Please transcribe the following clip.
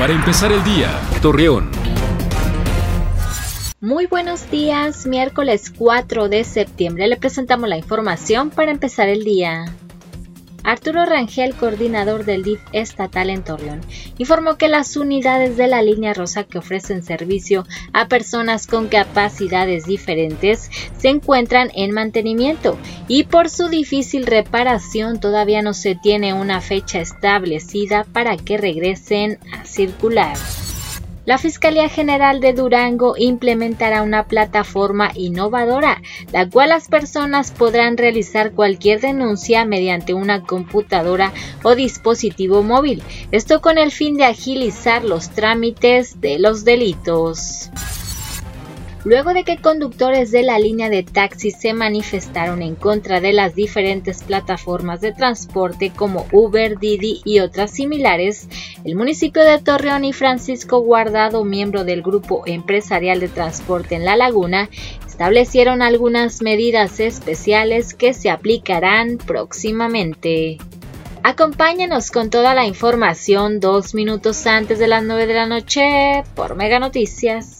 Para empezar el día, Torreón. Muy buenos días, miércoles 4 de septiembre le presentamos la información para empezar el día. Arturo Rangel, coordinador del DIF estatal en Torreón, informó que las unidades de la línea rosa que ofrecen servicio a personas con capacidades diferentes se encuentran en mantenimiento y por su difícil reparación todavía no se tiene una fecha establecida para que regresen a circular. La Fiscalía General de Durango implementará una plataforma innovadora, la cual las personas podrán realizar cualquier denuncia mediante una computadora o dispositivo móvil, esto con el fin de agilizar los trámites de los delitos luego de que conductores de la línea de taxis se manifestaron en contra de las diferentes plataformas de transporte como Uber, Didi y otras similares, el municipio de Torreón y Francisco Guardado, miembro del grupo empresarial de transporte en La Laguna, establecieron algunas medidas especiales que se aplicarán próximamente. Acompáñenos con toda la información dos minutos antes de las 9 de la noche por Mega Noticias.